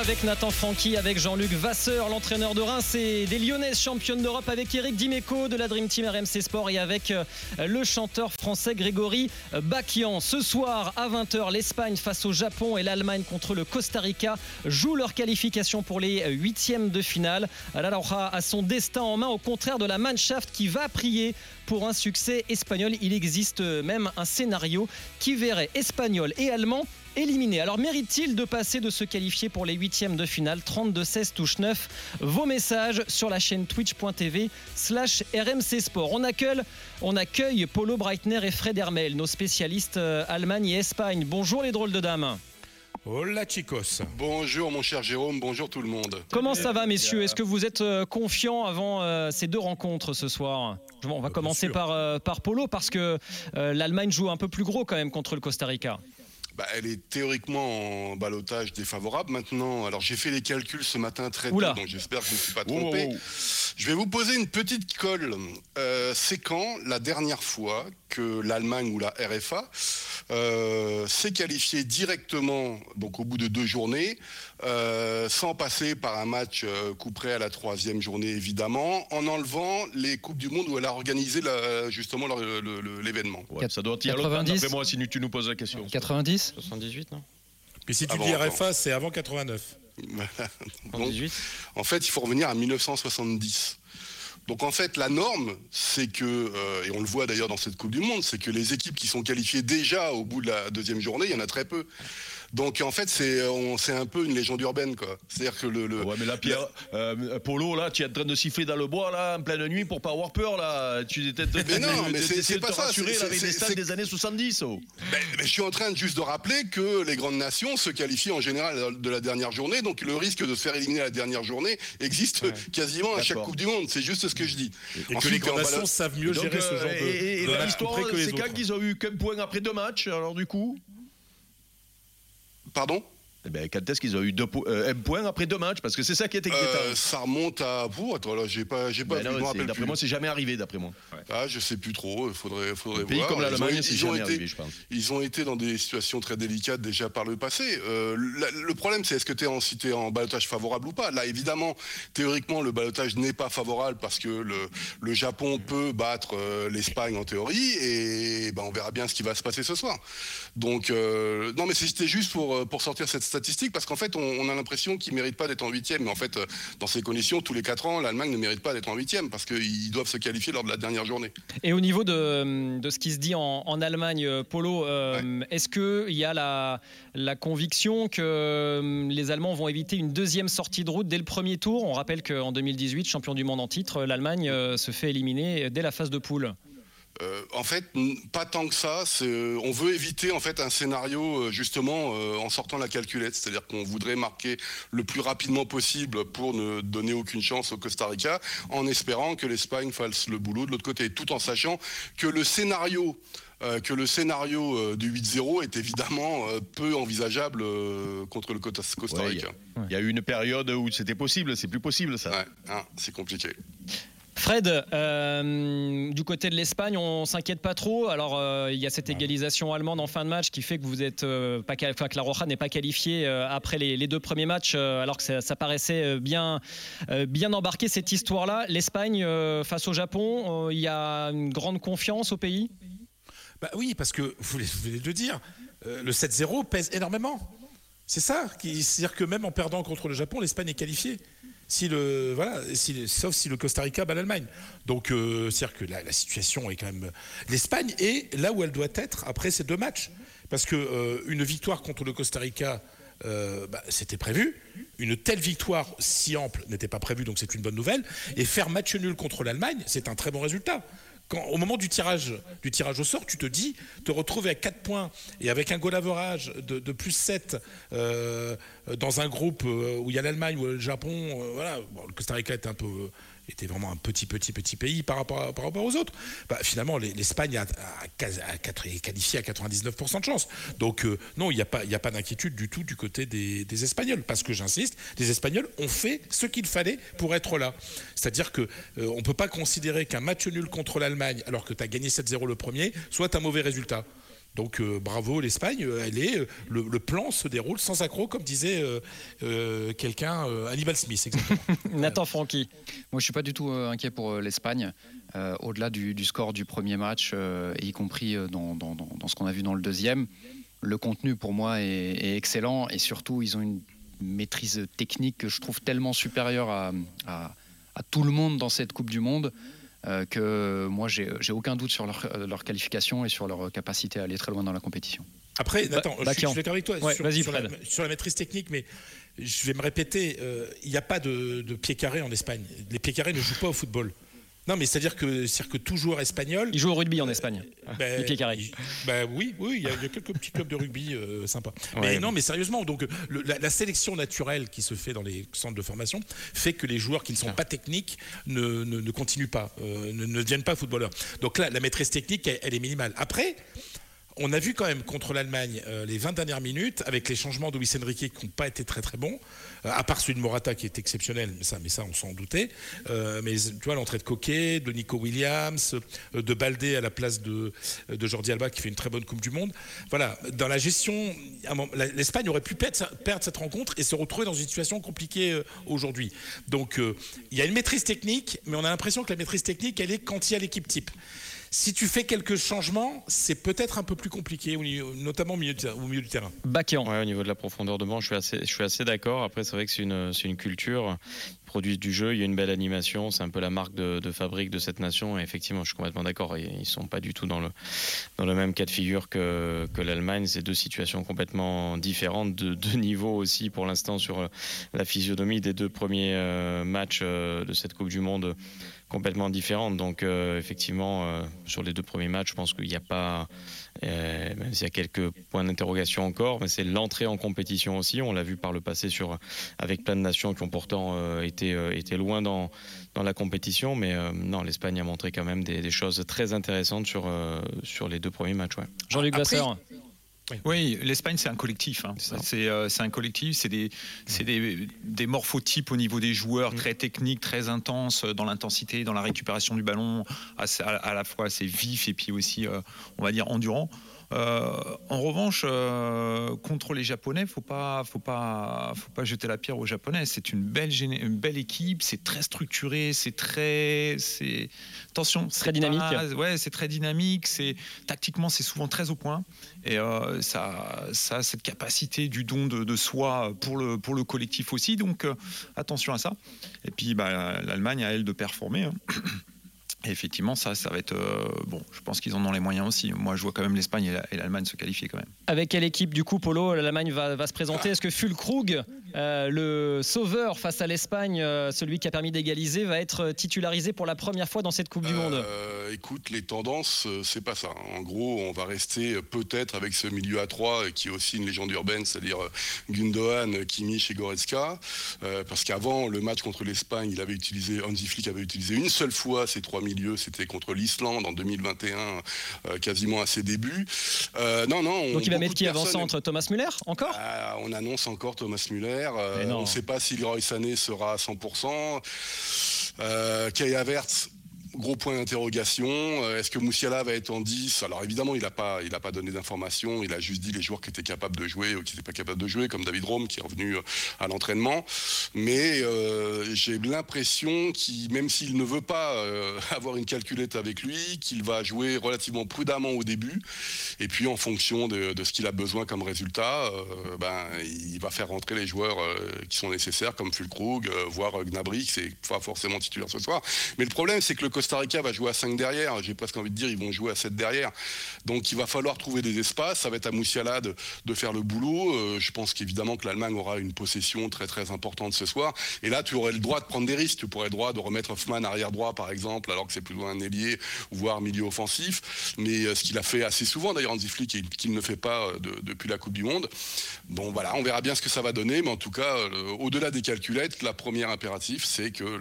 avec Nathan Francky, avec Jean-Luc Vasseur, l'entraîneur de Reims et des Lyonnais championnes d'Europe, avec Eric Dimeco de la Dream Team RMC Sport et avec euh, le chanteur français Grégory Bakian. Ce soir à 20h, l'Espagne face au Japon et l'Allemagne contre le Costa Rica jouent leur qualification pour les huitièmes de finale. La Laura a son destin en main au contraire de la Mannschaft qui va prier pour un succès espagnol. Il existe même un scénario qui verrait espagnol et allemand éliminé. Alors mérite-t-il de passer de se qualifier pour les huitièmes de finale? 32-16 touche 9 Vos messages sur la chaîne twitch.tv slash RMC Sport. On accueille, on accueille Polo Breitner et Fred Hermel, nos spécialistes euh, Allemagne et Espagne. Bonjour les drôles de dames. Hola chicos. Bonjour mon cher Jérôme, bonjour tout le monde. Comment ça va messieurs? Est-ce que vous êtes euh, confiants avant euh, ces deux rencontres ce soir? On va commencer par, par Polo parce que l'Allemagne joue un peu plus gros quand même contre le Costa Rica. Bah, elle est théoriquement en balotage défavorable. Maintenant, alors j'ai fait les calculs ce matin très tôt, donc j'espère que je ne me suis pas trompé. Je vais vous poser une petite colle. Euh, c'est quand la dernière fois que l'Allemagne ou la RFA euh, s'est qualifiée directement, donc au bout de deux journées, euh, sans passer par un match euh, couperé à la troisième journée évidemment, en enlevant les coupes du monde où elle a organisé justement l'événement. ça doit être 90. moi si tu nous poses la question. 90 78 non? Et si tu dis RFA, c'est avant 89. en fait, il faut revenir à 1970. Donc en fait, la norme, c'est que, euh, et on le voit d'ailleurs dans cette Coupe du Monde, c'est que les équipes qui sont qualifiées déjà au bout de la deuxième journée, il y en a très peu. Donc en fait, c'est c'est un peu une légende urbaine, quoi. C'est-à-dire que le, Ouais, mais là, Pierre, euh, Polo, là, tu es en train de siffler dans le bois, là, en pleine nuit, pour pas avoir peur, là. Tu étais. Mais non, mais c'est pas ça. Rassurer, avec les stades des années 70. Mais, je suis en train juste de rappeler que les grandes nations se qualifient en général de la dernière journée, donc le risque de se faire éliminer la dernière journée existe quasiment à chaque Coupe du Monde. C'est juste ce que je dis. Et que les grandes nations savent mieux gérer ce genre de. Et, l'histoire, c'est quand qu'ils ont eu qu'un point après deux matchs, alors du coup? Pardon eh ben, quand est-ce qu'ils ont eu deux euh, un point après deux matchs? Parce que c'est ça qui est inquiétant. Euh, ça remonte à vous. Attends, là, j'ai pas, j'ai pas. Ben d'après moi, c'est jamais arrivé, d'après moi. Ah, je sais plus trop. Il faudrait, faudrait un pays voir. comme l'Allemagne, c'est jamais arrivé, je pense. Ils ont été dans des situations très délicates déjà par le passé. Euh, le problème, c'est est-ce que tu es en, si en balotage favorable ou pas? Là, évidemment, théoriquement, le balotage n'est pas favorable parce que le, le Japon peut battre euh, l'Espagne en théorie et ben, on verra bien ce qui va se passer ce soir. Donc, euh, non, mais c'était juste pour, pour sortir cette statistique parce qu'en fait, on, a l'impression qu'ils ne méritent pas d'être en huitième. Mais en fait, euh, dans ces conditions, tous les quatre ans, l'Allemagne ne mérite pas d'être en huitième parce qu'ils doivent se qualifier lors de la dernière journée. Et au niveau de, ce qui se dit en, Allemagne, euh, Polo, euh, est-ce qu'il y a la, la conviction que les Allemands vont éviter une deuxième sortie de route dès le premier tour? On rappelle qu'en 2018, champion du monde en titre, l'Allemagne se fait éliminer dès la phase de poule. Euh, en fait, pas tant que ça. Euh, on veut éviter en fait un scénario euh, justement en sortant la calculette, c'est-à-dire qu'on voudrait marquer le plus rapidement possible pour ne donner aucune chance au Costa Rica, en espérant que l'Espagne fasse le boulot de l'autre côté, tout en sachant que le scénario que le scénario du 8-0 est évidemment peu envisageable contre le Costa Rica. Il y, a eu une période où c'était possible, c'est plus possible ça. Hein, c'est compliqué. Fred, euh, du côté de l'Espagne, on s'inquiète pas trop. Alors, euh, il y a cette égalisation allemande en fin de match qui fait que vous êtes euh, pas que la Roja n'est pas qualifiée après les, deux premiers matchs, alors que ça, paraissait bien, bien embarqué cette histoire-là. L'Espagne face au Japon, il y a une grande confiance au pays? Bah oui, parce que vous venez de le dire, le 7-0 pèse énormément. C'est ça, c'est-à-dire que même en perdant contre le Japon, l'Espagne est qualifiée sauf si le Costa Rica bat l'Allemagne. Donc euh, c'est-à-dire que la, situation est quand même l'Espagne est là où elle doit être après ces deux matchs, parce que euh, une victoire contre le Costa Rica euh, bah, c'était prévu. Une telle victoire si ample n'était pas prévue, donc c'est une bonne nouvelle. Et faire match nul contre l'Allemagne, c'est un très bon résultat au moment du tirage, du tirage au sort, tu te dis, te retrouver à 4 points et avec un goal average de, plus 7 euh, dans un groupe euh, où il y a l'Allemagne ou le Japon, euh, voilà, le Costa Rica est un peu était vraiment un petit, petit, petit pays par rapport, par rapport aux autres. Bah, finalement, l'Espagne a, est qualifiée à 99% de chance. Donc, euh, non, il n'y a pas, pas d'inquiétude du tout du côté des, Espagnols. Parce que j'insiste, les Espagnols ont fait ce qu'il fallait pour être là. C'est-à-dire qu'on euh, ne peut pas considérer qu'un match nul contre l'Allemagne, alors que tu as gagné 7-0 le premier, soit un mauvais résultat. Donc bravo l'Espagne, elle est le, plan se déroule sans accroc comme disait quelqu'un Hannibal Smith exactement. Nathan Francky. Moi je suis pas du tout inquiet pour l'Espagne. Au-delà du, score du premier match, y compris dans, ce qu'on a vu dans le deuxième, le contenu pour moi est, excellent et surtout ils ont une maîtrise technique que je trouve tellement supérieure à, tout le monde dans cette Coupe du Monde euh, que moi j'ai aucun doute sur leur, leur, qualification et sur leur capacité à aller très loin dans la compétition. Après, attends, je, suis d'accord avec toi sur, sur, la, maîtrise technique, mais je vais me répéter, euh, il n'y a pas de, de pied carré en Espagne. Les pieds carrés ne jouent pas au football. Non, mais c'est-à-dire que, que tout joueur espagnol. Il joue au rugby en Espagne. Ben, les pieds carrés. Ben, oui, oui, il y, a quelques petits clubs de rugby euh, sympas. Mais non, mais sérieusement, donc la, sélection naturelle qui se fait dans les centres de formation fait que les joueurs qui ne sont pas techniques ne, ne, continuent pas, euh, ne, ne, deviennent pas footballeurs. Donc là, la maîtrise technique, elle est minimale. Après, on a vu quand même contre l'Allemagne euh, les 20 dernières minutes, avec les changements de Luis Enrique qui n'ont pas été très très bons, euh, à part celui de Morata qui est exceptionnel, mais ça, mais ça on s'en doutait. Euh, mais tu vois, l'entrée de Coquet, de Nico Williams, de Baldé à la place de, de Jordi Alba qui fait une très bonne Coupe du Monde. Voilà, dans la gestion, l'Espagne aurait pu perdre, cette rencontre et se retrouver dans une situation compliquée aujourd'hui. Donc il y a une maîtrise technique, mais on a l'impression que la maîtrise technique, elle est quand il y a l'équipe type. Si tu fais quelques changements, c'est peut-être un peu plus compliqué, notamment au milieu, du terrain. Bakian. Ouais, au niveau de la profondeur de banc, je suis assez, je suis assez d'accord. Après, c'est vrai que c'est une, une culture produisent du jeu, il y a une belle animation, c'est un peu la marque de, fabrique de cette nation. Et effectivement, je suis complètement d'accord. Ils ne sont pas du tout dans le, dans le même cas de figure que, que l'Allemagne. C'est deux situations complètement différentes, de deux niveaux aussi pour l'instant sur la physionomie des deux premiers euh, matchs euh, de cette Coupe du Monde complètement différentes. Donc euh, effectivement, euh, sur les deux premiers matchs, je pense qu'il n'y a pas, euh, y a quelques points d'interrogation encore, mais c'est l'entrée en compétition aussi. On l'a vu par le passé sur, avec plein de nations qui ont pourtant été, été loin dans, dans la compétition. Mais non, l'Espagne a montré quand même des, choses très intéressantes sur, sur les deux premiers matchs. Ouais. Jean-Luc Vasseur. Oui, l'Espagne, c'est un collectif. Hein. Euh, c'est un collectif, c'est des, des, des, morphotypes au niveau des joueurs, mm. très techniques, très intenses euh, dans l'intensité, dans la récupération du ballon, à, à, la fois assez vif et puis aussi, euh, on va dire, endurant. Euh, en revanche, euh, contre les Japonais, faut pas, faut pas, faut pas jeter la pierre aux Japonais. C'est une belle, une belle équipe, c'est très structuré, c'est très, c'est attention, très dynamique. ouais, c'est très dynamique. C'est tactiquement, c'est souvent très au point et euh, ça, ça a cette capacité du don de, soi pour le pour le collectif aussi. Donc attention à ça. Et puis, bah, l'Allemagne a elle de performer. Hein. Effectivement, ça, ça va être. Euh, bon, je pense qu'ils en ont les moyens aussi. Moi, je vois quand même l'Espagne et l'Allemagne se qualifier quand même. Avec quelle équipe, du coup, Polo, l'Allemagne va, va, se présenter? Est-ce que Fulkrug, euh, le sauveur face à l'Espagne, euh, celui qui a permis d'égaliser, va être titularisé pour la première fois dans cette Coupe du Monde Écoute, les tendances, c'est pas ça. En gros, on va rester peut-être avec ce milieu à 3 qui est aussi une légende urbaine, c'est-à-dire Gundogan, Kimmich et Goretzka. parce qu'avant le match contre l'Espagne, il avait utilisé, Hansi Flick avait utilisé une seule fois ces trois milieux c'était contre l'Islande en 2021, euh, quasiment à ses débuts. Euh, non, non. Donc il va mettre qui avant-centre Thomas Muller encore? Ah, On annonce encore Thomas Muller. Euh, on ne sait pas si Leroy Sané sera à 100%. Euh, Kai Havertz, gros point d'interrogation. Euh, est-ce que Moussiala va être en 10 Alors évidemment, il n'a pas, pas donné d'informations. Il a juste dit les joueurs qui étaient capables de jouer ou qui n'étaient pas capables de jouer, comme David Rome qui est revenu euh, à l'entraînement. Mais euh, j'ai l'impression qu'il, même s'il ne veut pas avoir une calculette avec lui, qu'il va jouer relativement prudemment au début. Et puis en fonction de, ce qu'il a besoin comme résultat, ben, il va faire rentrer les joueurs qui sont nécessaires, comme Fulkrug, voire Gnabry, c'est pas forcément titulaire ce soir. Mais le problème, c'est que le Costa Rica va jouer à 5 derrière. J'ai presque envie de dire, ils vont jouer à 7 derrière. Donc il va falloir trouver des espaces. Ça va être à Moussiala de, faire le boulot. Euh, je pense qu'évidemment que l'Allemagne aura une possession très très importante ce soir. Et là, tu aurais le droit de prendre des risques. Tu pourrais le droit de remettre Hoffman arrière droit, par exemple, alors que c'est plutôt un ailier, voire milieu offensif. Mais euh, ce qu'il a fait assez souvent, d'ailleurs, Hansi Flick, et qu'il ne fait pas euh, depuis la Coupe du Monde. Bon, voilà, on verra bien ce que ça va donner. Mais en tout cas, au-delà des calculettes, la première impératif, c'est que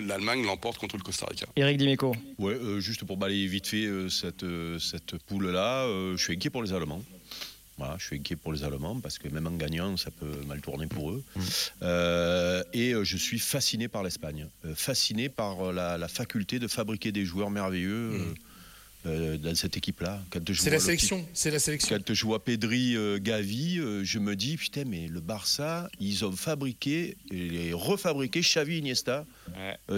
l'Allemagne l'emporte contre le Costa Rica. Dimeco. Ouais, euh, juste pour balayer vite fait euh, cette, euh, cette poule-là, je suis inquiet pour les Allemands. Voilà, je suis inquiet pour les Allemands parce que même en gagnant, ça peut mal tourner pour eux. Mmh. et je suis fasciné par l'Espagne, fasciné par la, faculté de fabriquer des joueurs merveilleux. Mmh. dans cette équipe-là. C'est la sélection, c'est la sélection. Quand je vois Pedri, Gavi, je me dis putain mais le Barça, ils ont fabriqué et refabriqué Xavi, Iniesta,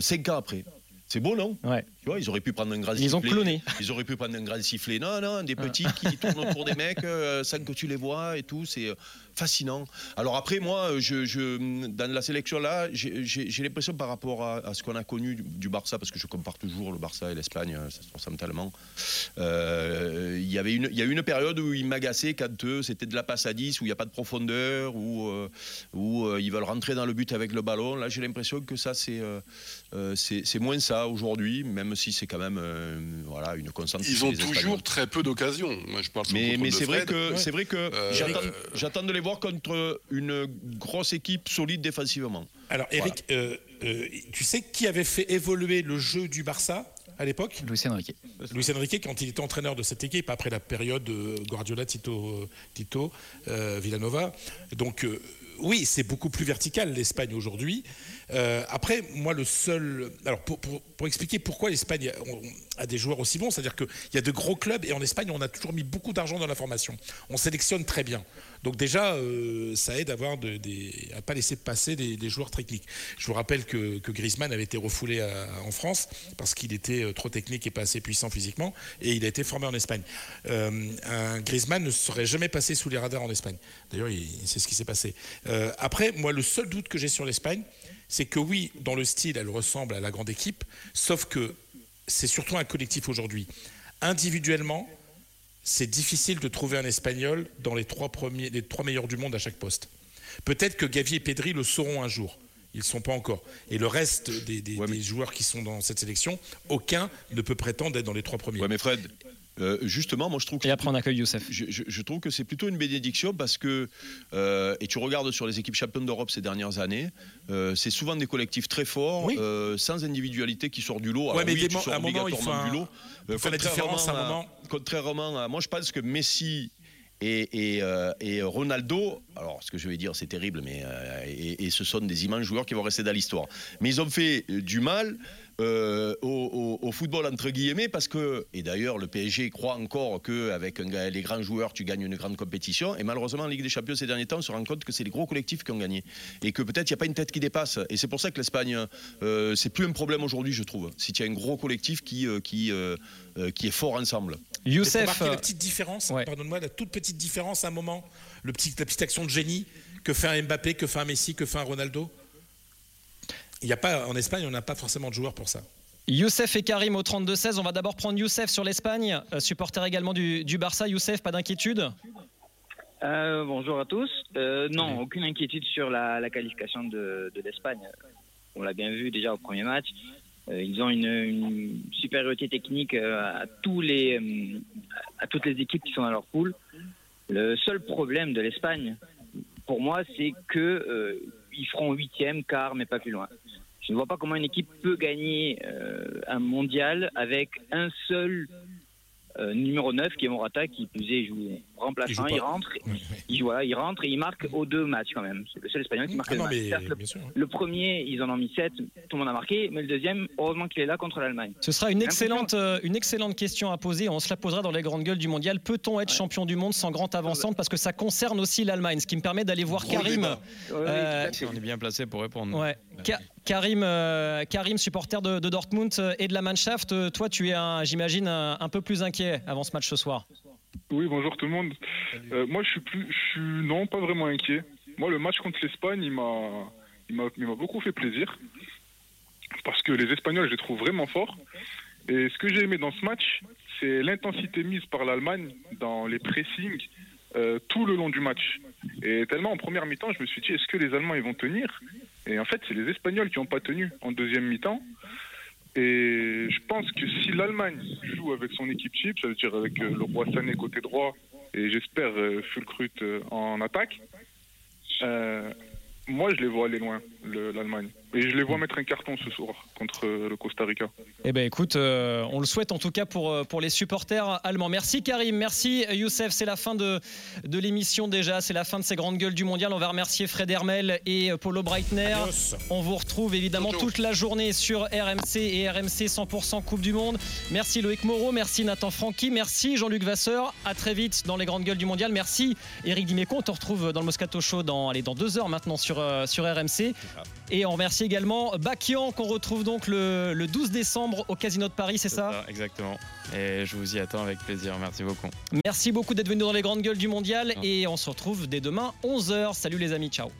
cinq ans après. C'est beau, non Ouais. Tu vois, ils auraient pu prendre un grand sifflet. Ils ont cloné. Ils auraient pu prendre un grand sifflet. Non, non, des petits qui tournent autour des mecs sans que tu les vois et tout. C'est fascinant. Alors après, moi, je, dans la sélection là, j'ai l'impression par rapport à, ce qu'on a connu du, Barça, parce que je compare toujours le Barça et l'Espagne, euh, ça se ressemble tellement. Euh, il y avait une, il y a eu une période où ils m'agaçaient quand c'était de la passe à 10, où il n'y a pas de profondeur, où, euh, où ils veulent rentrer dans le but avec le ballon. Là, j'ai l'impression que ça, c'est c'est moins ça aujourd'hui, même si c'est quand même voilà, une constante. Ils ont toujours très peu d'occasions. Mais, mais c'est vrai que, c'est vrai que j'attends de les voir contre une grosse équipe solide défensivement. Alors, Eric, euh, euh, tu sais qui avait fait évoluer le jeu du Barça à l'époque Luis Enrique. Luis Enrique, quand il était entraîneur de cette équipe, après la période Guardiola, Tito, Tito euh, Villanova. Donc, oui, c'est beaucoup plus vertical l'Espagne aujourd'hui. Euh, après, moi, le seul. Alors, pour, expliquer pourquoi l'Espagne a, des joueurs aussi bons, c'est-à-dire qu'il y a de gros clubs et en Espagne, on a toujours mis beaucoup d'argent dans la formation. On sélectionne très bien. Donc, déjà, euh, ça aide à à pas laisser passer des, joueurs techniques. Je vous rappelle que, Griezmann avait été refoulé en France parce qu'il était euh, trop technique et pas assez puissant physiquement et il a été formé en Espagne. un Griezmann ne serait jamais passé sous les radars en Espagne. D'ailleurs, c'est ce qui s'est passé. après, moi, le seul doute que j'ai sur l'Espagne, c'est que oui, dans le style, elle ressemble à la grande équipe, sauf que c'est surtout un collectif aujourd'hui. Individuellement, c'est difficile de trouver un Espagnol dans les trois, premiers, les trois meilleurs du monde à chaque poste. Peut-être que Gavi et Pedri le sauront un jour. Ils ne sont pas encore. Et le reste des, joueurs qui sont dans cette sélection, aucun ne peut prétendre être dans les trois premiers. Ouais, mais Fred, euh, justement, moi je trouve que. Et après on accueille Youssef. Je, trouve que c'est plutôt une bénédiction parce que, euh, et tu regardes sur les équipes championnes d'Europe ces dernières années, euh, c'est souvent des collectifs très forts, sans individualité qui sort du lot. Alors, mais oui, tu sors obligatoirement du lot. la différence à un moment. Contrairement à. Moi je pense que Messi et, et, Ronaldo, alors ce que je vais dire c'est terrible, mais et, ce sont des immenses joueurs qui vont rester dans l'histoire. Mais ils ont fait du mal euh, au, football entre guillemets parce que et d'ailleurs le PSG croit encore que avec les grands joueurs tu gagnes une grande compétition. Et malheureusement en Ligue des Champions ces derniers temps on se rend compte que c'est les gros collectifs qui ont gagné. Et que peut-être il n'y a pas une tête qui dépasse. Et c'est pour ça que l'Espagne euh, c'est plus un problème aujourd'hui je trouve. Si tu as un gros collectif qui euh, qui qui est fort ensemble. Youssef, la petite différence, pardonne-moi, la toute petite différence à un moment, le petit, la petite action de génie que fait un Mbappé, que fait un Messi, que fait un Ronaldo il y a pas, en Espagne, on n'a pas forcément de joueurs pour ça. Youssef et Karim au 32-16. On va d'abord prendre Youssef sur l'Espagne, euh, supporter également du, Barça. Youssef, pas d'inquiétude? Euh, Bonjour à tous. Euh, non, aucune inquiétude sur la, qualification de, l'Espagne. On l'a bien vu déjà au premier match. ils ont une, supériorité technique à, tous les, à toutes les équipes qui sont dans leur poule. Le seul problème de l'Espagne, pour moi, c'est que ils feront huitième, quart, mais pas plus loin. Je ne vois pas comment une équipe peut gagner euh, un mondial avec un seul euh, numéro 9 qui est Morata qui plus est joue remplaçant il, rentre il, voilà, il rentre et il marque aux deux matchs quand même. C'est le seul espagnol qui marque ah le, premier ils en ont mis 7 tout le monde a marqué mais le deuxième heureusement qu'il est là contre l'Allemagne. Ce sera une excellente euh, une excellente question à poser. On se la posera dans les grandes gueules du mondial. Peut-on être champion du monde sans grande avancante parce que ça concerne aussi l'Allemagne ce qui me permet d'aller voir Karim. on est bien placé pour répondre. Ouais. Karim, euh, Karim, supporter de, Dortmund euh, et de la Mannschaft, euh, toi tu es, j'imagine, un, peu plus inquiet avant ce match ce soir. Oui, bonjour tout le monde. moi je suis plus, je suis non pas vraiment inquiet. Moi le match contre l'Espagne, il m'a, il m'a, beaucoup fait plaisir parce que les Espagnols, je les trouve vraiment forts. Et ce que j'ai aimé dans ce match, c'est l'intensité mise par l'Allemagne dans les pressings tout le long du match. Et tellement en première mi-temps, je me suis dit, est-ce que les Allemands ils vont tenir? Et en fait, c'est les Espagnols qui n'ont pas tenu en deuxième mi-temps. Et je pense que si l'Allemagne joue avec son équipe type, ça veut dire avec euh, le roi Sané côté droit et j'espère euh, Fulkrut euh, en attaque, moi je les vois aller loin, l'Allemagne. Et je les vois mettre un carton ce soir contre le Costa Rica. Eh ben écoute, euh, on le souhaite en tout cas pour, euh, pour les supporters allemands. Merci Karim, merci Youssef. C'est la fin de, de l'émission déjà, c'est la fin de ces grandes gueules du mondial. On va remercier Fred Hermel et Paulo Breitner. On vous retrouve évidemment toute la journée sur RMC et RMC 100% Coupe du Monde. Merci Loïc Moreau, merci Nathan Francky, merci Jean-Luc Vasseur. À très vite dans les grandes gueules du mondial. Merci Eric Dimeco. On te retrouve dans le Moscato Show dans, allez, dans deux heures maintenant sur, euh, sur RMC. Et on remercie également Bakian qu'on retrouve donc le, 12 décembre au Casino de Paris, c'est ça, Exactement. Et je vous y attends avec plaisir. Merci beaucoup. Merci beaucoup d'être venu dans les grandes gueules du mondial et on se retrouve dès demain 11h. Salut les amis, ciao.